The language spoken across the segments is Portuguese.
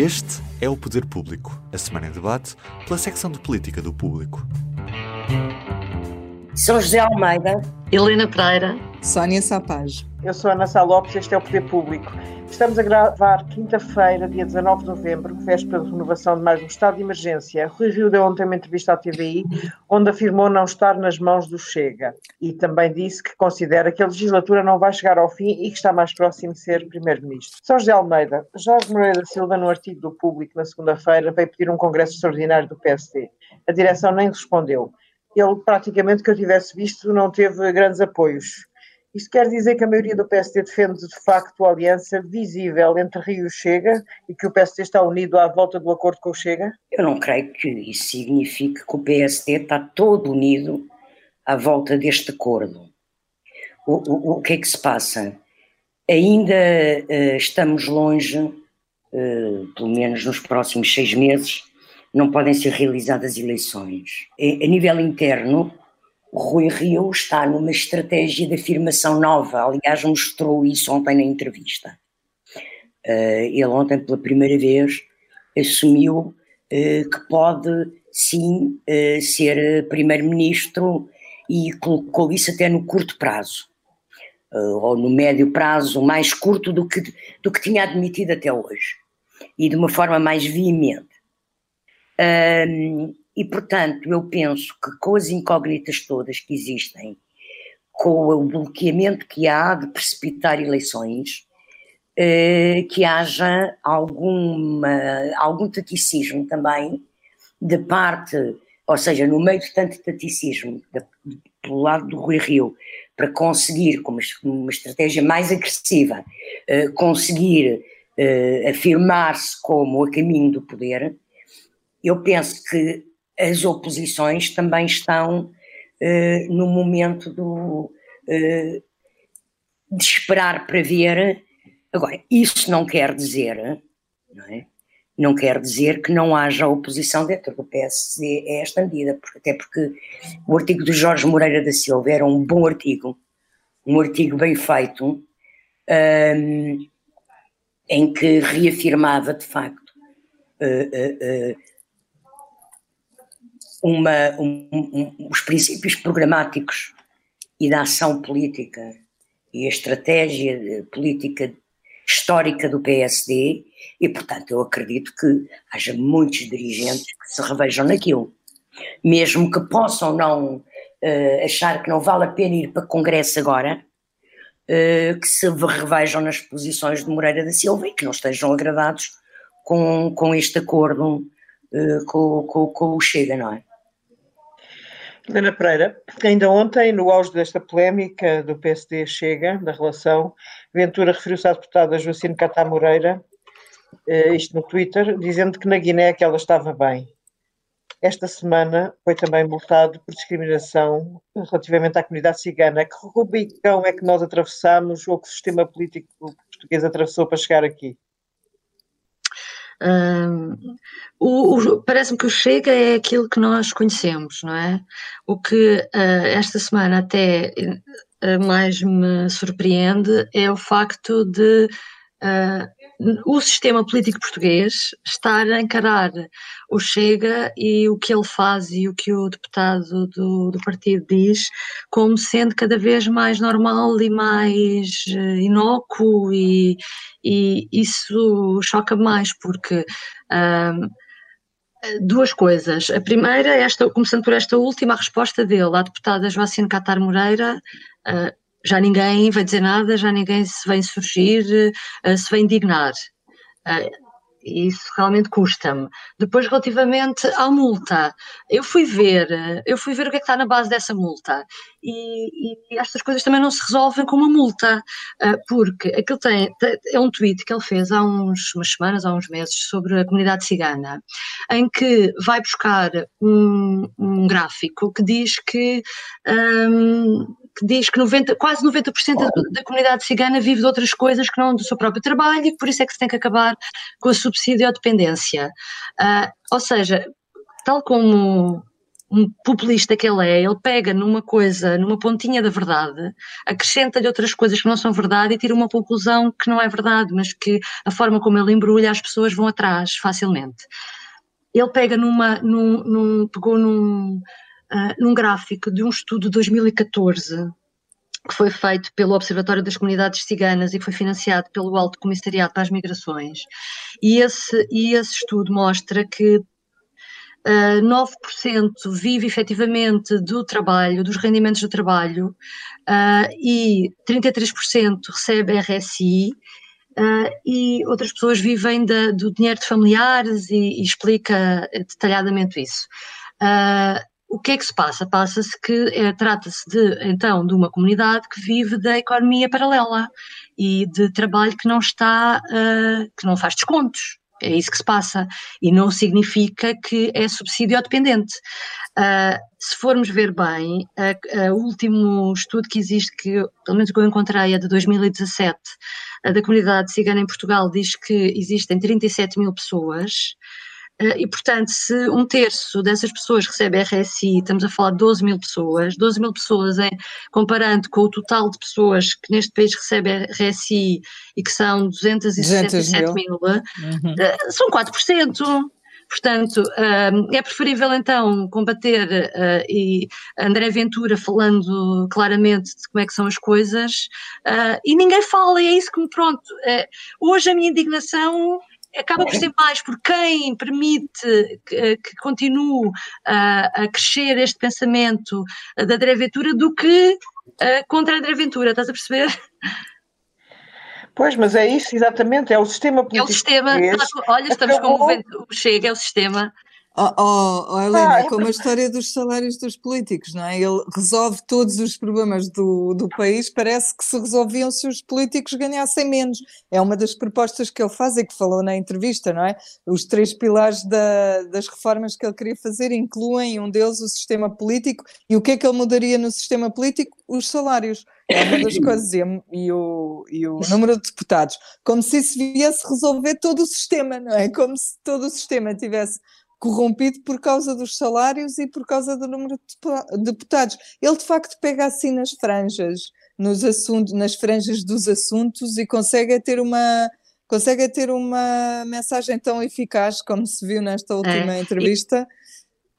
Este é o Poder Público, a semana em debate pela secção de política do público. São José Almeida, Helena Pereira, Sónia Sapage. Eu sou Ana Sá Lopes, este é o Poder Público. Estamos a gravar quinta-feira, dia 19 de novembro, véspera de renovação de mais um estado de emergência. Rui Rio deu ontem uma entrevista à TVI, onde afirmou não estar nas mãos do Chega. E também disse que considera que a legislatura não vai chegar ao fim e que está mais próximo de ser Primeiro-Ministro. São José Almeida, Jorge Moreira da Silva, no artigo do Público, na segunda-feira, veio pedir um congresso extraordinário do PSD. A direção nem respondeu. Ele, praticamente, que eu tivesse visto, não teve grandes apoios. Isto quer dizer que a maioria do PSD defende de facto a aliança visível entre Rio e Chega e que o PSD está unido à volta do acordo com o Chega? Eu não creio que isso signifique que o PSD está todo unido à volta deste acordo. O, o, o que é que se passa? Ainda uh, estamos longe, uh, pelo menos nos próximos seis meses, não podem ser realizadas eleições. A, a nível interno, o Rui Rio está numa estratégia de afirmação nova, aliás, mostrou isso ontem na entrevista. Uh, ele ontem, pela primeira vez, assumiu uh, que pode sim uh, ser primeiro-ministro e colocou isso até no curto prazo, ou no médio prazo, mais curto do que, do que tinha admitido até hoje, e de uma forma mais veemente. E, portanto, eu penso que com as incógnitas todas que existem, com o bloqueamento que há de precipitar eleições, eh, que haja alguma, algum taticismo também de parte, ou seja, no meio de tanto taticismo de, pelo lado do Rui Rio, para conseguir, com uma, uma estratégia mais agressiva, eh, conseguir eh, afirmar-se como a caminho do poder, eu penso que as oposições também estão uh, no momento do, uh, de esperar para ver. Agora, isso não quer dizer, não, é? não quer dizer que não haja oposição dentro do PSD a esta medida, porque, até porque o artigo do Jorge Moreira da Silva era um bom artigo, um artigo bem feito, um, em que reafirmava de facto uh, uma, um, um, os princípios programáticos e da ação política e a estratégia política histórica do PSD e, portanto, eu acredito que haja muitos dirigentes que se revejam naquilo. Mesmo que possam não uh, achar que não vale a pena ir para Congresso agora, uh, que se revejam nas posições de Moreira da Silva e que não estejam agradados com, com este acordo uh, com, com, com o Chega, não é? Helena Pereira, ainda ontem, no auge desta polémica do PSD Chega, da relação, Ventura referiu-se à deputada Joacine Catá Moreira, eh, isto no Twitter, dizendo que na Guiné que ela estava bem. Esta semana foi também multado por discriminação relativamente à comunidade cigana. Que rubicão é que nós atravessamos ou que o sistema político português atravessou para chegar aqui? Parece-me que o Chega é aquilo que nós conhecemos, não é? O que uh, esta semana até uh, mais me surpreende é o facto de Uh, o sistema político português estar a encarar o Chega e o que ele faz e o que o deputado do, do partido diz como sendo cada vez mais normal e mais uh, inócuo e, e isso choca mais porque uh, duas coisas. A primeira, esta, começando por esta última resposta dele à deputada Joacine Catar Moreira, já ninguém vai dizer nada, já ninguém se vem surgir, uh, se vem indignar. Uh, e isso realmente custa-me. Depois, relativamente à multa, eu fui ver, eu fui ver o que é que está na base dessa multa e, e estas coisas também não se resolvem com uma multa, porque aquilo tem, é um tweet que ele fez há uns, umas semanas, há uns meses, sobre a comunidade cigana, em que vai buscar um, um gráfico que diz que um, que diz que 90, quase 90% da, da comunidade cigana vive de outras coisas que não do seu próprio trabalho e por isso é que se tem que acabar com a subsídio-dependência. Uh, ou seja, tal como um populista que ele é, ele pega numa coisa, numa pontinha da verdade, acrescenta-lhe outras coisas que não são verdade e tira uma conclusão que não é verdade, mas que a forma como ele embrulha as pessoas vão atrás facilmente. Ele pega numa, num, num pegou num, uh, num gráfico de um estudo de 2014 que foi feito pelo Observatório das Comunidades Ciganas e foi financiado pelo Alto Comissariado para as Migrações. E esse, e esse estudo mostra que uh, ah, 9% vive efetivamente do trabalho, dos rendimentos do trabalho, uh, e 33% recebe RSI, Uh, e outras pessoas vivem da, do dinheiro de familiares e, e explica detalhadamente isso. Uh, o que é que se passa? Passa-se que é, trata-se de, então, de uma comunidade que vive da economia paralela e de trabalho que não está, uh, que não faz descontos. É isso que se passa. E não significa que é subsídio dependente. Uh, se formos ver bem, o último estudo que existe, que pelo menos que eu encontrei, é de 2017, da comunidade cigana em Portugal, diz que existem 37 mil pessoas e, portanto, se um terço dessas pessoas recebe RSI, estamos a falar de 12 mil pessoas, 12 mil pessoas, é, comparando com o total de pessoas que neste país recebe RSI e que são 267 mil, mil uhum. Eh, são 4%. Portanto, eh, é preferível então combater, e André Ventura falando claramente de como é que são as coisas, e ninguém fala, e é isso que me pronto. Hoje a minha indignação acaba por ser mais por quem permite que, que continue a, a, crescer este pensamento da André Ventura do que uh, contra a André Ventura, estás a perceber? Pois, mas é isso exatamente, é o sistema político. É o sistema, olha, estamos acabou... como o Chega, é o sistema Oh, oh, oh Helena, ah, é como a história dos salários dos políticos, não é? Ele resolve todos os problemas do, do país, parece que se resolviam se os políticos ganhassem menos. É uma das propostas que ele faz e que falou na entrevista, não é? Os três pilares da, das reformas que ele queria fazer incluem um deles o sistema político e o que é que ele mudaria no sistema político? Os salários. É uma das coisas, e o, e o número de deputados. Como se isso viesse resolver todo o sistema, não é? Como se todo o sistema tivesse corrompido por causa dos salários e por causa do número de deputados. Ele de facto pega assim nas franjas, nos assuntos, nas franjas dos assuntos e consegue ter uma consegue ter uma mensagem tão eficaz como se viu nesta última é, entrevista.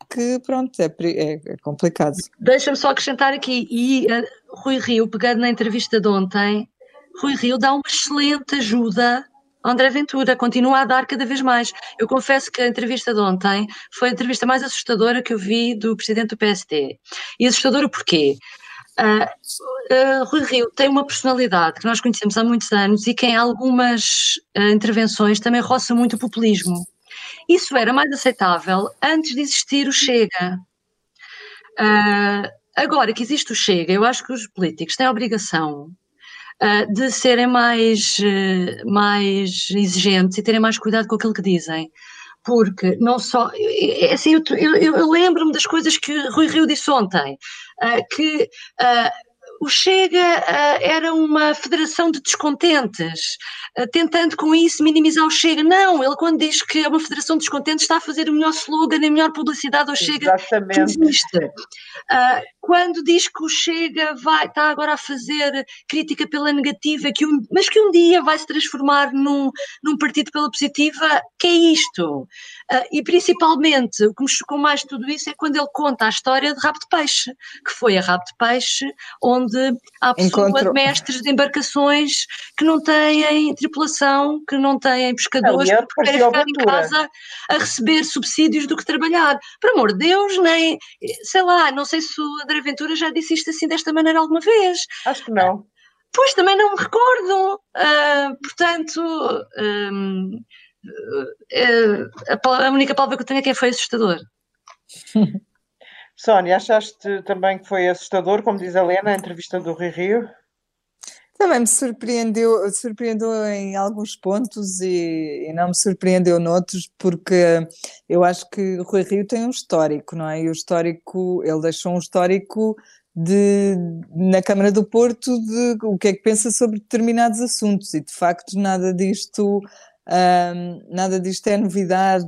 Que pronto, é, é, é complicado. Deixa-me só acrescentar aqui, e uh, Rui Rio, pegando na entrevista de ontem, Rui Rio dá uma excelente ajuda André Ventura continua a dar cada vez mais. Eu confesso que a entrevista de ontem foi a entrevista mais assustadora que eu vi do presidente do PSD. E assustadora porquê? Uh, uh, Rui Rio tem uma personalidade que nós conhecemos há muitos anos e que em algumas uh, intervenções também roça muito o populismo. Isso era mais aceitável antes de existir o Chega. agora que existe o Chega, eu acho que os políticos têm a obrigação uh, de serem mais, uh, mais exigentes e terem mais cuidado com aquilo que dizem. Porque não só. É assim, eu, eu, eu lembro-me das coisas que Rui Rio disse ontem, uh, que o Chega uh, era uma federação de descontentes, uh, tentando com isso minimizar o Chega. Não, ele quando diz que é uma federação de descontentes está a fazer o melhor slogan, a melhor publicidade ao Chega Exatamente. que existe. Uh, quando diz que o Chega vai, está agora a fazer crítica pela negativa, que um, mas que um dia vai se transformar num, num partido pela positiva, que é isto? e principalmente, o que me chocou mais de tudo isso é quando ele conta a história de Rabo de Peixe, que foi a Rabo de Peixe, onde onde há pessoas, Encontro... mestres de embarcações que não têm tripulação, que não têm pescadores, porque preferem ficar em casa a receber subsídios do que trabalhar. Por amor de Deus, nem, sei lá, não sei se o André Ventura já disse isto assim desta maneira alguma vez. Acho que não. Pois também não me recordo. Uh, portanto, um, a, a única palavra que eu tenho aqui é foi assustador. Sónia, achaste também que foi assustador, como diz a Helena, a entrevista do Rio Rio? Também me surpreendeu, surpreendeu em alguns pontos e, e, não me surpreendeu noutros, porque eu acho que o Rui Rio tem um histórico, não é? E o histórico, ele deixou um histórico de, na Câmara do Porto de o que é que pensa sobre determinados assuntos e de facto nada disto um, nada disto é novidade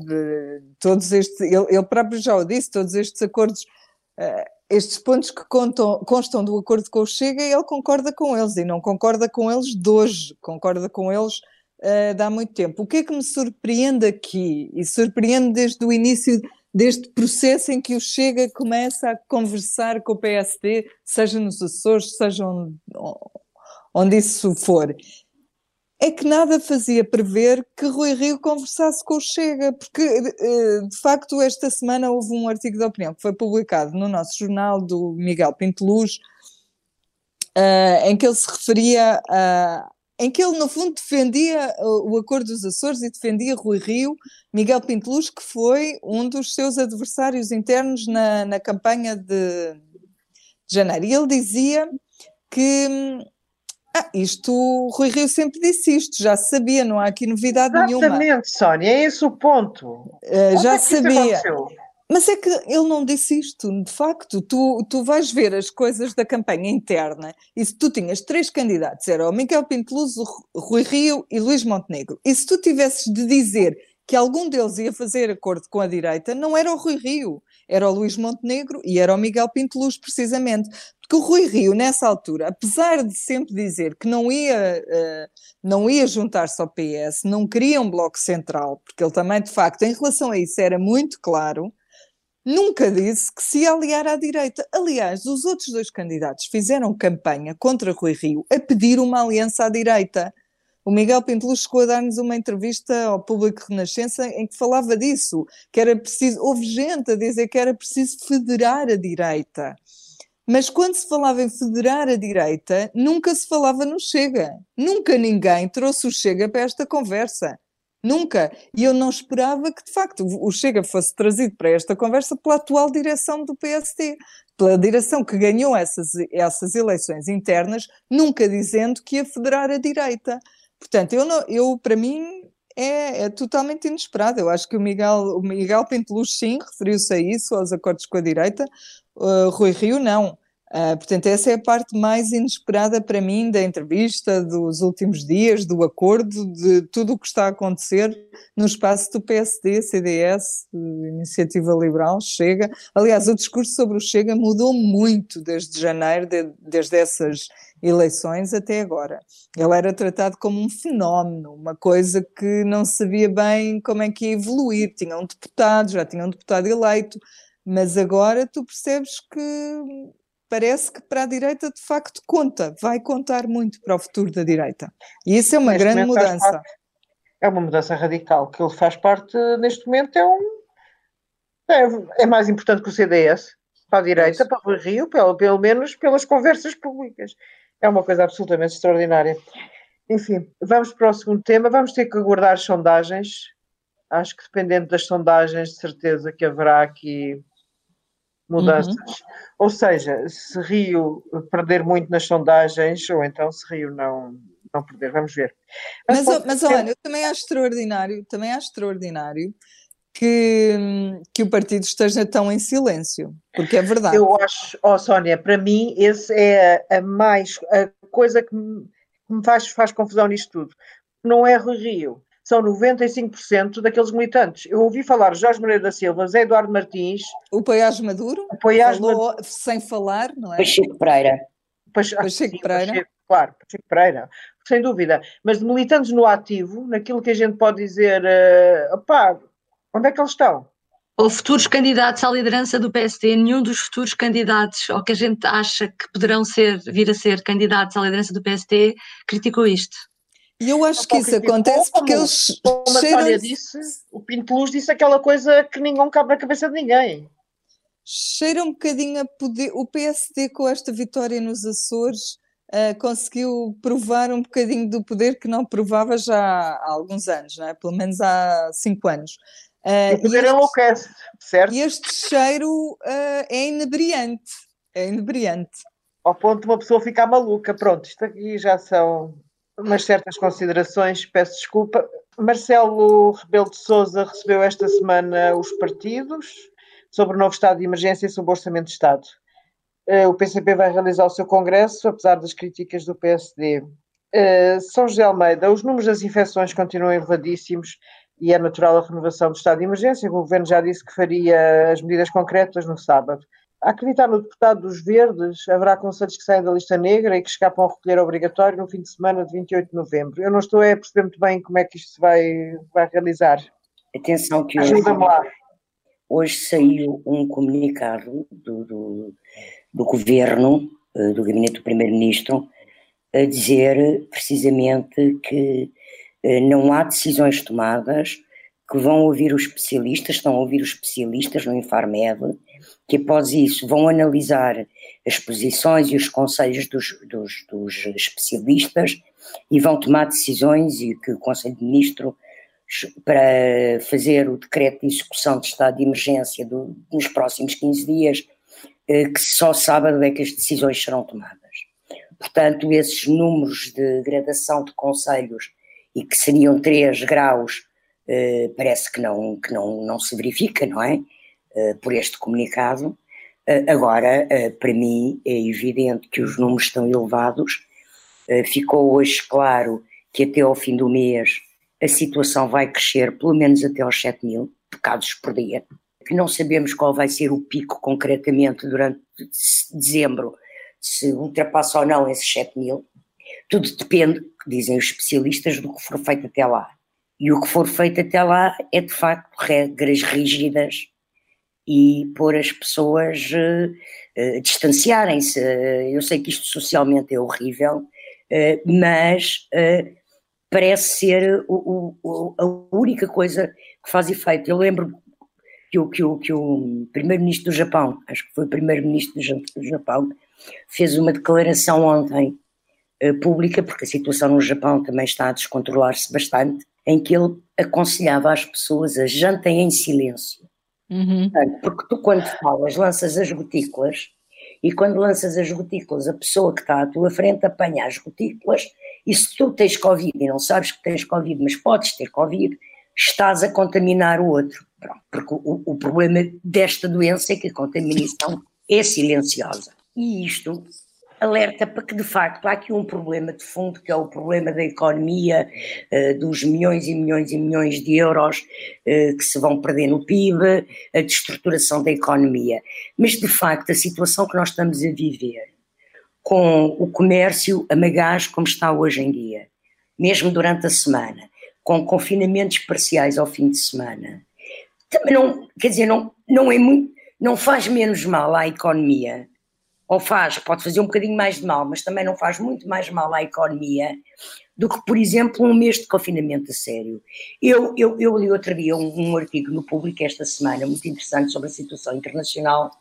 todos estes, ele, ele, próprio já o disse, todos estes acordos estes pontos que contam, constam do acordo com o Chega, ele concorda com eles e não concorda com eles de hoje, concorda com eles uh, de há muito tempo. O que é que me surpreende aqui, e surpreende desde o início deste processo em que o Chega começa a conversar com o PSD, seja nos Açores, seja onde, onde isso for, é que nada fazia prever que Rui Rio conversasse com o Chega, porque eh, de facto esta semana houve um artigo de opinião que foi publicado no nosso jornal do Miguel Pinteluz, uh, em que ele se referia a, em que ele, no fundo, defendia o acordo dos Açores e defendia Rui Rio, Miguel Pinteluz, que foi um dos seus adversários internos na, na campanha de, de janeiro. E ele dizia que ah, isto, Rui Rio sempre disse isto, já sabia, não há aqui novidade Exatamente, nenhuma. Exatamente, Sónia, é esse o ponto. Uh, já é sabia. Mas é que ele não disse isto, de facto. Tu, tu vais ver as coisas da campanha interna e se tu tinhas três candidatos, era o Miguel Pinteluz, o Rui Rio e Luís Montenegro, e se tu tivesses de dizer que algum deles ia fazer acordo com a direita, não era o Rui Rio, era o Luís Montenegro e era o Miguel Pinteluz, precisamente. Porque o Rui Rio, nessa altura, apesar de sempre dizer que não ia, uh, não ia juntar-se ao PS, não queria um bloco central, porque ele também, de facto, em relação a isso era muito claro, nunca disse que se ia aliar à direita. Aliás, os outros dois candidatos fizeram campanha contra Rui Rio a pedir uma aliança à direita. O Miguel Pinteluz chegou a dar-nos uma entrevista ao Público Renascença em que falava disso, que era preciso, houve gente a dizer que era preciso federar a direita. Mas quando se falava em federar a direita, nunca se falava no Chega. Nunca ninguém trouxe o Chega para esta conversa. Nunca. E eu não esperava que, de facto, o Chega fosse trazido para esta conversa pela atual direção do PSD, pela direção que ganhou essas, essas eleições internas, nunca dizendo que ia federar a direita. Portanto, eu, eu para mim, é, é, totalmente inesperado. Eu acho que o Miguel, o Miguel Pinteluz, sim, referiu-se a isso, aos acordos com a direita. Uh, Rui Rio, não. Uh, portanto, essa é a parte mais inesperada para mim da entrevista, dos últimos dias, do acordo, de tudo o que está a acontecer no espaço do PSD, CDS, Iniciativa Liberal, Chega. Aliás, o discurso sobre o Chega mudou muito desde janeiro, de, desde essas eleições até agora. Ele era tratado como um fenómeno, uma coisa que não sabia bem como é que ia evoluir. Tinha um deputado, já tinha um deputado eleito, mas agora tu percebes que parece que para a direita de facto conta, vai contar muito para o futuro da direita. E isso é uma neste grande mudança. Parte, é uma mudança radical, que ele faz parte, neste momento, é um. É, é mais importante que o CDS para a direita, para o Rio, pelo, pelo menos pelas conversas públicas. É uma coisa absolutamente extraordinária. Enfim, vamos para o segundo tema. Vamos ter que aguardar sondagens. Acho que dependendo das sondagens, de certeza que haverá aqui mudanças. Uhum. Ou seja, se Rio perder muito nas sondagens, ou então se Rio não, não perder, vamos ver. Mas, mas, mas olha, eu também acho extraordinário, também acho extraordinário que, que o partido esteja tão em silêncio, porque é verdade. Eu acho, oh, Sónia, para mim, esse é a mais a coisa que me, que me faz, faz confusão nisto tudo. Não é Rui Rio, são 95% daqueles militantes. Eu ouvi falar Jorge Moreira da Silva, Zé Eduardo Martins. O Paiás Maduro, o Paiás falou Maduro. sem falar, não é? Pacheco Pereira. Pacheco, Pacheco Pereira. Pacheco, claro, Pacheco Pereira, sem dúvida. Mas de militantes no ativo, naquilo que a gente pode dizer, uh, opá, onde é que eles estão? Ou futuros candidatos à liderança do PSD, nenhum dos futuros candidatos, ou que a gente acha que poderão ser, vir a ser candidatos à liderança do PSD, criticou isto. E eu acho que isso acontece porque como, eles. Como a cheiram... disse, o Pinto Luz disse aquela coisa que ninguém cabe na cabeça de ninguém. Cheira um bocadinho a poder. O PSD com esta vitória nos Açores uh, conseguiu provar um bocadinho do poder que não provava já há alguns anos, não é? pelo menos há cinco anos. Uh, o poder enlouquece, certo? E este cheiro uh, é inebriante, é inebriante. Ao ponto de uma pessoa ficar maluca. Pronto, isto aqui já são umas certas considerações, peço desculpa. Marcelo Rebelo de Sousa recebeu esta semana os partidos sobre o novo estado de emergência e sobre o orçamento de Estado. Eh, o PCP vai realizar o seu congresso, apesar das críticas do PSD. Eh, São José Almeida, os números das infecções continuam elevadíssimos e é natural a renovação do estado de emergência. O governo já disse que faria as medidas concretas no sábado. A acreditar no deputado dos Verdes, haverá conselhos que saem da lista negra e que escapam a recolher obrigatório no fim de semana de 28 de novembro. Eu não estou a perceber muito bem como é que isto se vai, vai realizar. Atenção que hoje, hoje saiu um comunicado do, do, do governo, eh, do gabinete do primeiro-ministro, a dizer precisamente que eh, não há decisões tomadas, que vão ouvir os especialistas, estão a ouvir os especialistas no Infarmed, que após isso vão analisar as posições e os conselhos dos, dos, dos especialistas e vão tomar decisões e que o Conselho de Ministros para fazer o decreto de execução de estado de emergência do, nos próximos 15 dias, eh, que só sábado é que as decisões serão tomadas. Portanto, esses números de gradação de conselhos e que seriam 3 graus, eh, parece que não, que não, não se verifica, não é? Eh, por este comunicado. agora, para mim, é evidente que os números estão elevados. ficou hoje claro que até ao fim do mês a situação vai crescer pelo menos até aos 7 mil casos por dia. Que não sabemos qual vai ser o pico concretamente durante dezembro, se ultrapassa ou não esses 7 mil. Tudo depende, dizem os especialistas, do que for feito até lá. E o que for feito até lá é de facto regras rígidas e pôr as pessoas uh, uh, distanciarem-se. Eu sei que isto socialmente é horrível, uh, mas parece ser o, o, a única coisa que faz efeito. Eu lembro que o, que o, que o primeiro-ministro do Japão, acho que foi o primeiro-ministro do Japão, fez uma declaração ontem uh, pública, porque a situação no Japão também está a descontrolar-se bastante, em que ele aconselhava as pessoas a jantem em silêncio. Uhum. Porque tu, quando falas, lanças as gotículas, e quando lanças as gotículas, a pessoa que está à tua frente apanha as gotículas e se tu tens Covid e não sabes que tens Covid, mas podes ter Covid, estás a contaminar o outro. Pronto, porque o, o problema desta doença é que a contaminação é silenciosa. E isto alerta para que de facto há aqui um problema de fundo, que é o problema da economia, uh, dos milhões e milhões e milhões de euros uh, que se vão perder no PIB, a destruturação da economia. Mas de facto a situação que nós estamos a viver com o comércio a magás como está hoje em dia, mesmo durante a semana, com confinamentos parciais ao fim de semana, também não, quer dizer, não, não é muito, não faz menos mal à economia, ou faz, pode fazer um bocadinho mais de mal, mas também não faz muito mais mal à economia do que, por exemplo, um mês de confinamento a sério. Eu, eu, eu li outro dia um, um artigo no Público esta semana, muito interessante, sobre a situação internacional,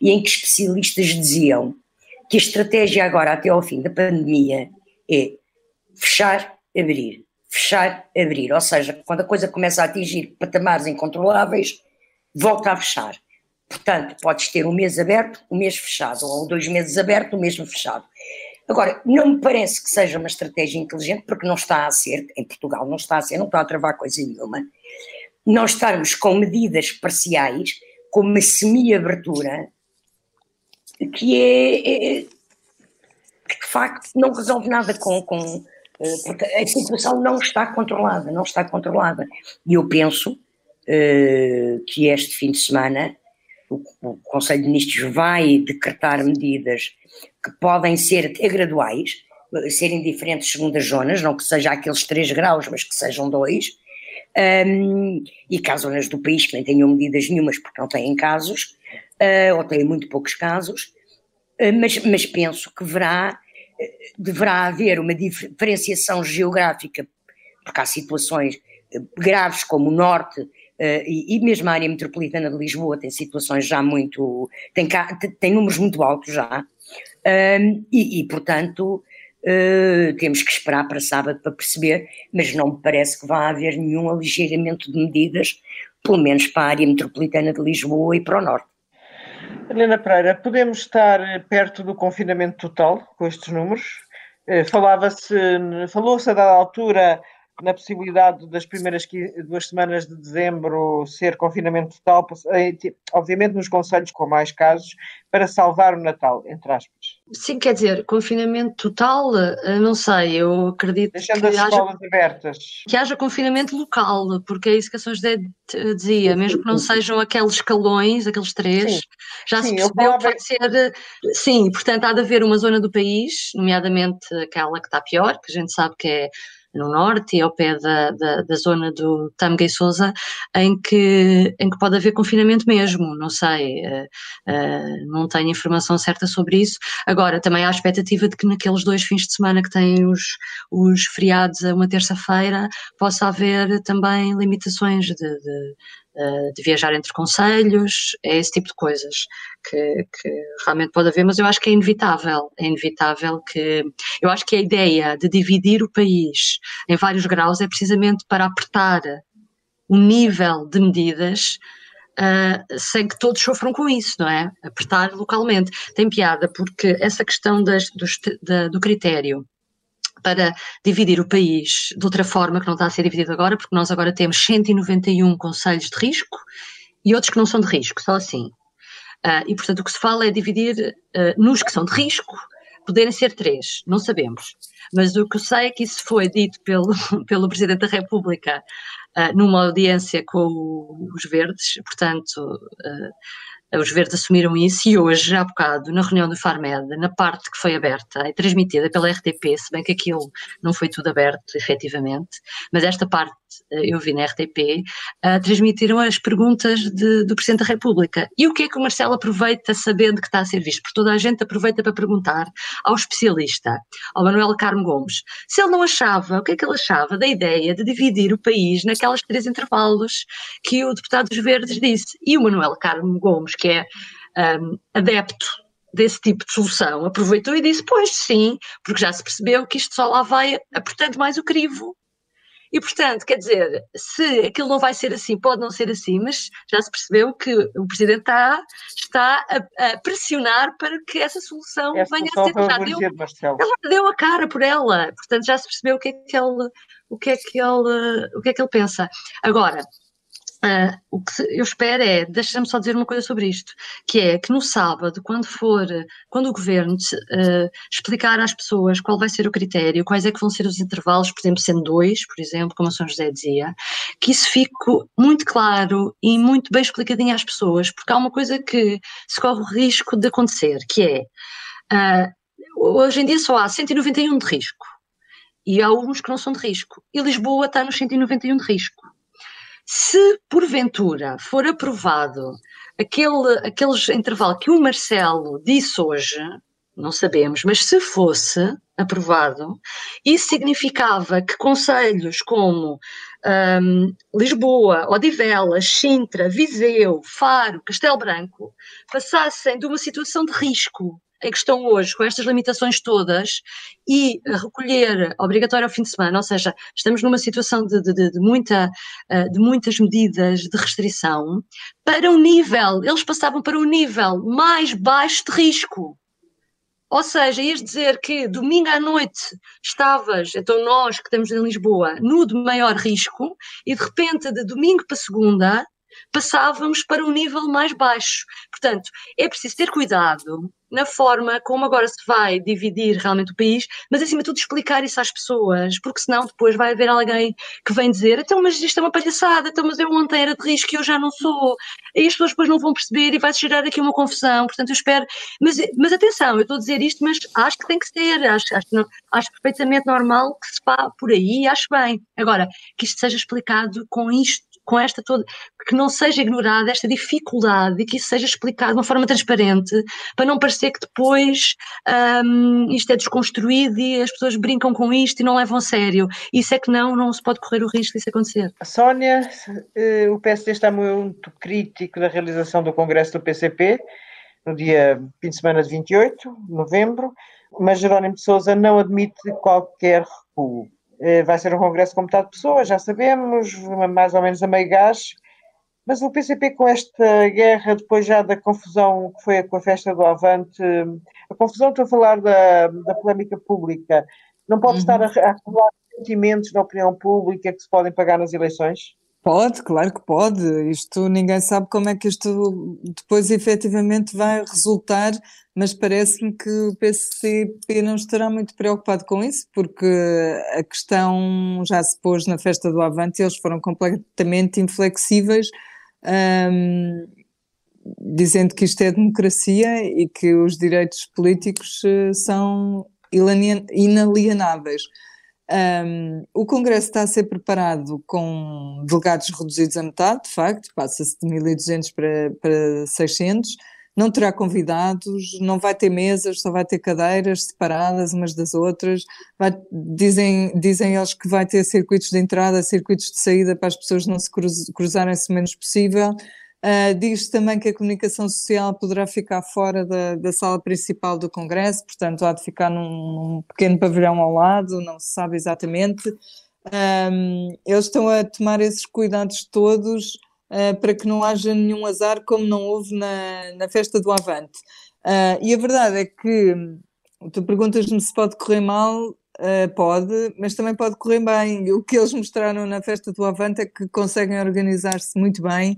e em que especialistas diziam que a estratégia agora, até ao fim da pandemia, é fechar, abrir, fechar, abrir. Ou seja, quando a coisa começa a atingir patamares incontroláveis, volta a fechar. Portanto, podes ter um mês aberto, um mês fechado, ou dois meses aberto, um mês fechado. Agora, não me parece que seja uma estratégia inteligente, porque não está a ser, em Portugal não está a ser, não está a travar coisa nenhuma, nós estarmos com medidas parciais, com uma semi-abertura, que é, é, que de facto não resolve nada com, com eh, porque a situação não está controlada, não está controlada. E eu penso uh, que este fim de semana o, o, Conselho de Ministros vai decretar medidas que podem ser graduais, eh, serem diferentes segundo as zonas, não que seja aqueles 3 graus, mas que sejam dois, um, e que há zonas do país que nem tenham medidas nenhumas porque não têm casos, uh, ou têm muito poucos casos, uh, mas, mas penso que verá, deverá haver uma diferenciação geográfica, porque há situações graves como o Norte e, e, mesmo a área metropolitana de Lisboa tem situações já muito, tem, tem números muito altos já, um, e, e, portanto Uh, temos que esperar para sábado para perceber, mas não me parece que vá haver nenhum aligeiramento de medidas, pelo menos para a área metropolitana de Lisboa e para o Norte. Helena Pereira, podemos estar perto do confinamento total com estes números? Uh, Falava-se, falou-se a dada altura na possibilidade das primeiras duas semanas de dezembro ser confinamento total, eh, obviamente nos conselhos com mais casos, para salvar o Natal, entre aspas. Sim, quer dizer, confinamento total, eh, não sei, eu acredito Deixando que as haja, escolas abertas. Que haja confinamento local, porque é isso que a São José dizia, mesmo que não sejam aqueles escalões, aqueles três, sim. já sim, se percebeu que vai ser, eh, sim, portanto há de haver uma zona do país, nomeadamente aquela que está pior, que a gente sabe que é no norte e ao pé da, da, da zona do Tâmega e em que, em que pode haver confinamento mesmo, não sei, uh, uh, não tenho informação certa sobre isso. Agora, também há a expectativa de que naqueles dois fins de semana que têm os, os feriados a uma terça-feira, possa haver também limitações de, de de viajar entre conselhos, é esse tipo de coisas que, que, realmente pode haver, mas eu acho que é inevitável, é inevitável que, eu acho que a ideia de dividir o país em vários graus é precisamente para apertar o nível de medidas Uh, sem que todos sofram com isso, não é? Apertar localmente. Tem piada, porque essa questão das, da, do critério para dividir o país de outra forma que não está a ser dividido agora, porque nós agora temos 191 conselhos de risco e outros que não são de risco, só assim. Uh, e, portanto, o que se fala é dividir uh, nos que são de risco, poderem ser três, não sabemos. Mas o que eu sei é que isso foi dito pelo, pelo Presidente da República uh, numa audiência com os Verdes, portanto, os verdes assumiram isso e hoje, há bocado, na reunião do Farmed, na parte que foi aberta e transmitida pela RTP, se bem que aquilo não foi tudo aberto, efetivamente, mas esta parte eu vi na RTP, transmitiram as perguntas de, do Presidente da República. E o que é que o Marcelo aproveita sabendo que está a ser visto? Porque toda a gente aproveita para perguntar ao especialista, ao Manuel Carmo Gomes, se ele não achava, o que é que ele achava da ideia de dividir o país naquelas três intervalos que o deputado dos Verdes disse. E o Manuel Carmo Gomes, que é um, adepto desse tipo de solução, aproveitou e disse: Pois sim, porque já se percebeu que isto só lá vai apertando mais o crivo e, portanto, quer dizer, se aquilo não vai ser assim, pode não ser assim, mas já se percebeu que o Presidente está, está a, a pressionar para que essa solução essa venha a ser. Já deu, ela deu a cara por ela, portanto, já se percebeu o que é que ele, o que é que ele, o que é que ele pensa. Agora, Uh, o que eu espero é, deixa-me só dizer uma coisa sobre isto, que é que no sábado, quando for, quando o governo uh, explicar às pessoas qual vai ser o critério, quais é que vão ser os intervalos, por exemplo, sendo dois, por exemplo, como a São José dizia, que isso fique muito claro e muito bem explicadinho às pessoas, porque há uma coisa que se corre o risco de acontecer, que é, uh, hoje em dia só há 191 de risco, e há alguns que não são de risco, e Lisboa está nos 191 de risco. Se porventura for aprovado aquele, aqueles intervalo que o Marcelo disse hoje, não sabemos, mas se fosse aprovado, isso significava que conselhos como um, Lisboa, Odivelas, Sintra, Viseu, Faro, Castelo Branco passassem de uma situação de risco que estão hoje, com estas limitações todas, e recolher obrigatório ao fim de semana, ou seja, estamos numa situação de, de, de, muita, eh, de muitas medidas de restrição, para um nível, eles passavam para um nível mais baixo de risco. Ou seja, ias dizer que domingo à noite estavas, então nós que estamos em Lisboa, no de maior risco, e de repente de domingo para segunda passávamos para um nível mais baixo. Portanto, é preciso ter cuidado na forma como agora se vai dividir realmente o país, mas acima de tudo explicar isso às pessoas, porque senão depois vai haver alguém que vem dizer então mas isto é uma palhaçada, então mas eu ontem era de risco e eu já não sou, e as pessoas depois não vão perceber e vai-se gerar aqui uma confusão, portanto eu espero, mas, mas atenção, eu estou a dizer isto, mas acho que tem que ser, acho, acho, acho perfeitamente normal que se vá por aí, acho bem. Agora, que isto seja explicado com isto com esta toda, que não seja ignorada esta dificuldade e que isso seja explicado de uma forma transparente, para não parecer que depois um, isto é desconstruído e as pessoas brincam com isto e não levam a sério. Isso é que não, não se pode correr o risco disso acontecer. Sónia, eh, o PSD está muito crítico da realização do Congresso do PCP, no dia fim de semana de 28 de novembro. mas Jerónimo de Sousa não admite qualquer recuo. Eh, vai ser um congresso com metade de pessoas, já sabemos, mais ou menos a meio gás, mas o PCP com esta guerra, depois já da confusão que foi com a festa do Avante, a confusão, estou a falar da, da polémica pública, não pode uhum. estar a, a acumular sentimentos na opinião pública que se podem pagar nas eleições? Pode, claro que pode. Isto ninguém sabe como é que isto depois efetivamente vai resultar, mas parece-me que o PCP não estará muito preocupado com isso, porque a questão já se pôs na festa do Avante e eles foram completamente inflexíveis, hum, dizendo que isto é democracia e que os direitos políticos eh, são inalienáveis. Um, o Congresso está a ser preparado com delegados reduzidos a metade, de facto, passa-se de 1.200 para, para 600. Não terá convidados, não vai ter mesas, só vai ter cadeiras separadas umas das outras. Vai, dizem, dizem eles que vai ter circuitos de entrada, circuitos de saída para as pessoas não se cruz, cruzarem-se o menos possível. Uh, diz também que a comunicação social poderá ficar fora da, da, sala principal do Congresso, portanto, há de ficar num, num pequeno pavilhão ao lado, não se sabe exatamente. Um, eles estão a tomar esses cuidados todos uh, para que não haja nenhum azar, como não houve na, na festa do Avante. Uh, e a verdade é que tu perguntas-me se pode correr mal, Uh, pode, mas também pode correr bem. O que eles mostraram na festa do Avante é que conseguem organizar-se muito bem,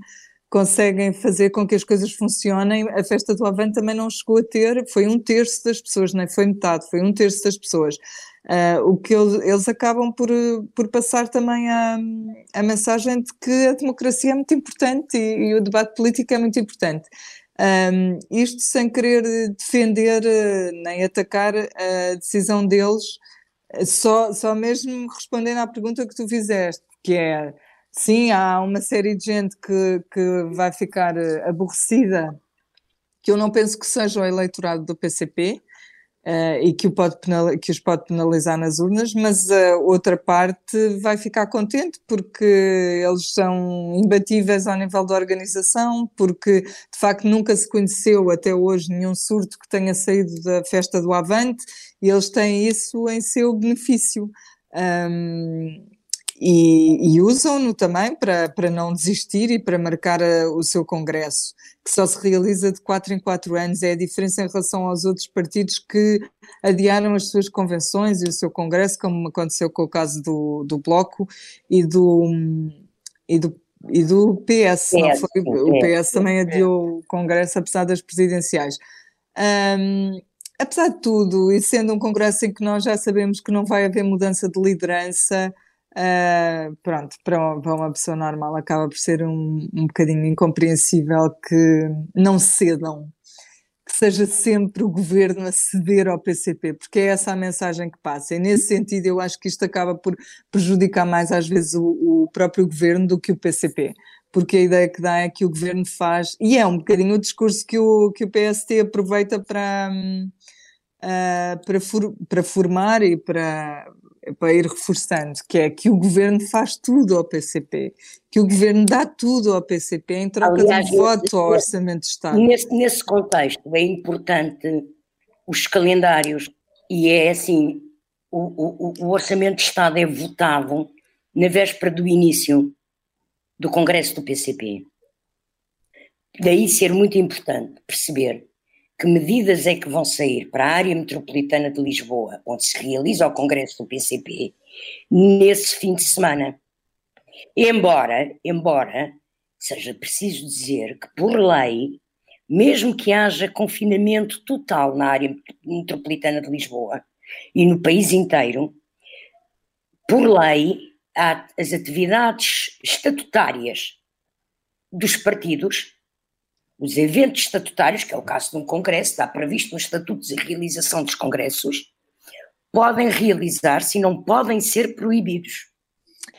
conseguem fazer com que as coisas funcionem. A festa do Avante também não chegou a ter, foi um terço das pessoas, nem foi metade, foi um terço das pessoas. Uh, o que eles, eles, acabam por, por passar também a, a mensagem de que a democracia é muito importante e, e o debate político é muito importante. Um, isto sem querer defender nem atacar a decisão deles, só, só mesmo respondendo à pergunta que tu fizeste, que é Sim, há uma série de gente que, que vai ficar eh, aborrecida, que eu não penso que seja o eleitorado do PCP, Uh, eh, e que, pode que, os pode penalizar nas urnas, mas a outra parte vai ficar contente porque eles são imbatíveis ao nível da organização, porque de facto nunca se conheceu até hoje nenhum surto que tenha saído da festa do Avante e eles têm isso em seu benefício. Um, e, e usam-no também para, para não desistir e para marcar a, eh, o seu congresso, que só se realiza de quatro em quatro anos. É a diferença em relação aos outros partidos que adiaram as suas convenções e o seu congresso, como aconteceu com o caso do, do Bloco e do, e do e do PS, PS não foi? o PS também adiou o Congresso, apesar das presidenciais. Um, apesar de tudo, e sendo um Congresso em que nós já sabemos que não vai haver mudança de liderança, Uh, pronto, para, para uma pessoa normal acaba por ser um, um bocadinho incompreensível que não cedam, que seja sempre o governo a ceder ao PCP, porque é essa a mensagem que passa. E nesse sentido, eu acho que isto acaba por prejudicar mais às vezes o, o próprio governo do que o PCP. Porque a ideia que dá é que o governo faz, e é um bocadinho o discurso que o, que o PST aproveita para, uh, para, for, para formar e para, para ir reforçando, que é que o governo faz tudo ao PCP, que o governo dá tudo ao PCP em troca Aliás, de um voto ao Orçamento de Estado. Nesse, nesse contexto é importante os calendários, e é assim, o, o, o Orçamento de Estado é votado na véspera do início do Congresso do PCP. Daí ser muito importante perceber que medidas é que vão sair para a área metropolitana de Lisboa, onde se realiza o congresso do PCP, nesse fim de semana. Embora, embora seja preciso dizer que por lei, mesmo que haja confinamento total na área metropolitana de Lisboa e no país inteiro, por lei, as atividades estatutárias dos partidos os eventos estatutários, que é o caso de um congresso, está previsto nos estatutos a realização dos congressos, podem realizar-se e não podem ser proibidos.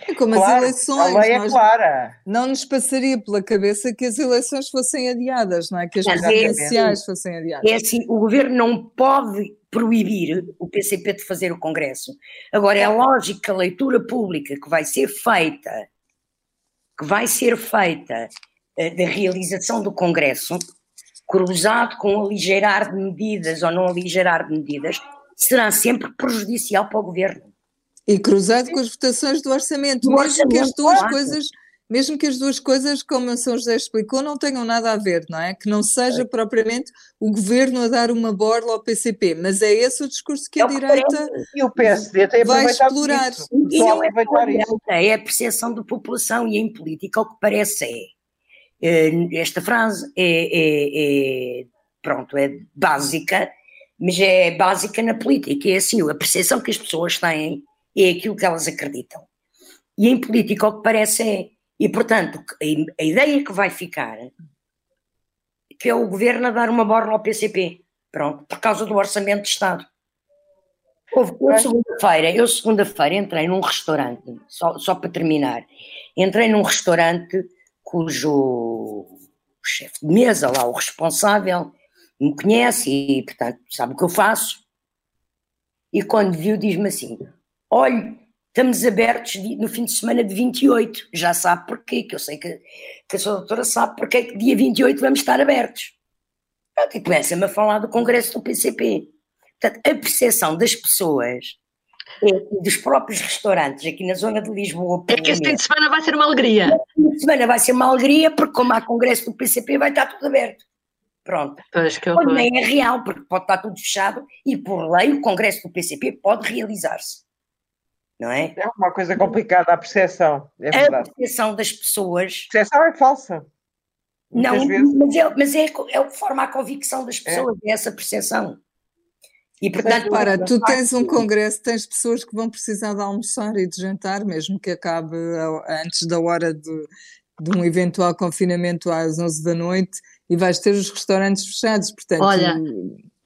É como claro, as eleições. A lei é clara. Não nos passaria pela cabeça que as eleições fossem adiadas, não é? Que as presidenciais é, fossem adiadas. É assim, o governo não pode proibir o PCP de fazer o Congresso. Agora, é lógico que a leitura pública que vai ser feita, que vai ser feita da realização do Congresso, cruzado com o aligeirar de medidas ou não aligeirar de medidas, será sempre prejudicial para o governo. E cruzado com as votações do orçamento, Do mesmo orçamento, que as duas claro. coisas, mesmo que as duas coisas, como a São José explicou, não tenham nada a ver, não é? Que não seja propriamente o governo a dar uma borla ao PCP, mas é esse o discurso que É a o que direita E o PSD tem vai explorar. isso. E a não é direita, é a percepção da população e em política o que parece é, eh, esta frase é, é- é- pronto, é básica, mas é básica na política, é assim, a percepção que as pessoas têm é aquilo que elas acreditam. E em política o que parece é, e portanto, a, ideia que vai ficar que é o governo a dar uma borla ao PCP, pronto, por causa do orçamento de Estado. Houve, segunda-feira, eu segunda-feira entrei num restaurante, só, só para terminar, entrei num restaurante cujo chefe de mesa, lá o responsável, me conhece e, portanto, sabe o que eu faço. E quando viu, diz-me assim: olhe, estamos abertos no fim de semana de 28. Já sabe porquê, que eu sei que, que a sua doutora sabe porque é que dia 28 vamos estar abertos. Pronto, e começa-me a falar do congresso do PCP. Portanto, a percepção das pessoas dos próprios restaurantes aqui na zona de Lisboa, É que este fim de semana vai ser uma alegria. fim de semana vai ser uma alegria, porque como há congresso do PCP vai estar tudo aberto. Pronto. Pois que nem é real, porque pode estar tudo fechado e por lei o congresso do PCP pode realizar-se. Não é? É uma coisa complicada a percepção. É A verdade. percepção das pessoas. A percepção é falsa. Muitas Não, vezes. mas, é, mas é, é o que forma a convicção das pessoas, é essa percepção. E portanto, Para, tu de tens um congresso, tens pessoas que vão precisar de almoçar e de jantar, mesmo que acabe antes da hora de, de um eventual confinamento às 11 da noite e vais ter os restaurantes fechados, portanto... Olha,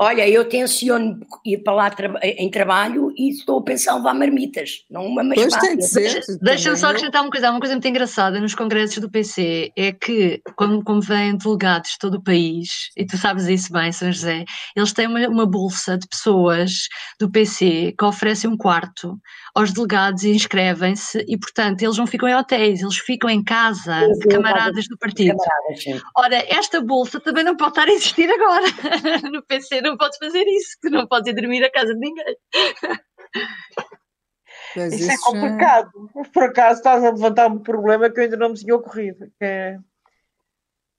Olha, eu tenciono ir para lá em trabalho e estou a pensar em levar marmitas, não uma mas Pois tem de ser. Deixa- Deixa-me só acrescentar uma coisa, uma coisa muito engraçada nos congressos do PC, é que quando, como vêm delegados de todo o país, e tu sabes isso bem, São José, eles têm uma, uma bolsa de pessoas do PC que oferecem um quarto aos delegados e inscrevem-se, e portanto eles não ficam em hotéis, eles ficam em casa Sim, de sim, camaradas do partido. Camaradas, sim. Ora, esta bolsa também não pode estar a existir agora. No PC não podes fazer isso, tu não podes ir dormir à casa de ninguém. Pois Isso é já- complicado. Por acaso estás a levantar um problema que eu ainda não me tinha ocorrido. que é-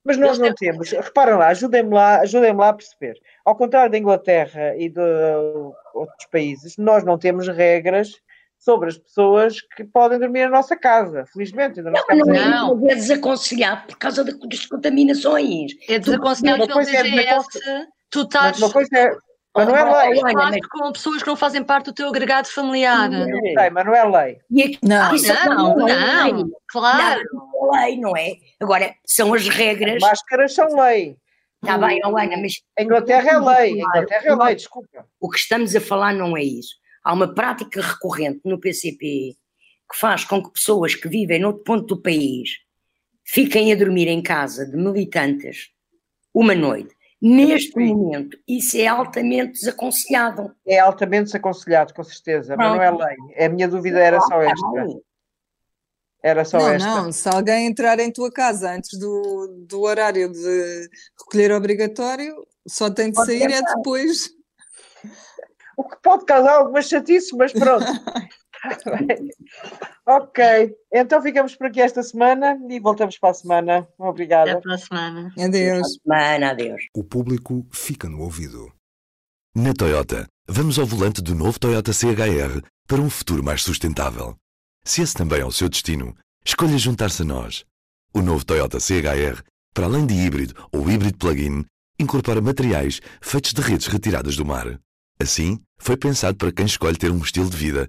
Mas nós não temos. Reparem lá, ajudem-me lá, ajudem lá a perceber. Ao contrário da Inglaterra e de outros países, nós não temos regras sobre as pessoas que podem dormir na nossa casa. Felizmente, ainda não, Não, não é, Não. mas é desaconselhado por causa da- das contaminações. É desaconselhado Uma pelo coisa é DGS, tu estás Mas uma coisa é. Mas não é lei. mas- com pessoas que não fazem parte do teu agregado familiar. Eu sei, mas não é lei. E aqui, Não. isso Não, não é lei. não, claro. Não, é lei, não é? Agora, são as regras. Máscaras são lei. Está bem, oh, Ana, mas A Inglaterra é lei. A Inglaterra é lei, desculpa. o que estamos a falar não é isso. Há uma prática recorrente no PCP que faz com que pessoas que vivem noutro ponto do país fiquem a dormir em casa de militantes uma noite. Neste Sim. momento, isso é altamente desaconselhado. É altamente desaconselhado, com certeza, mas não é lei. A minha dúvida era só esta. Era só Não, esta. não, se alguém entrar em tua casa antes do, do horário de recolher obrigatório, só tem de Pode sair é depois. O que pode causar algumas chatices, mas pronto. ok, então ficamos por aqui esta semana e voltamos para a semana. Até Obrigada. para a semana. Adeus. Semana, adeus. O público fica no ouvido. Na Toyota, vamos ao volante do novo Toyota CHR para um futuro mais sustentável. Se esse também é o seu destino, escolha juntar-se a nós. O novo Toyota CHR, para além de híbrido ou híbrido plug-in, incorpora materiais feitos de redes retiradas do mar. Assim, foi pensado para quem escolhe ter um estilo de vida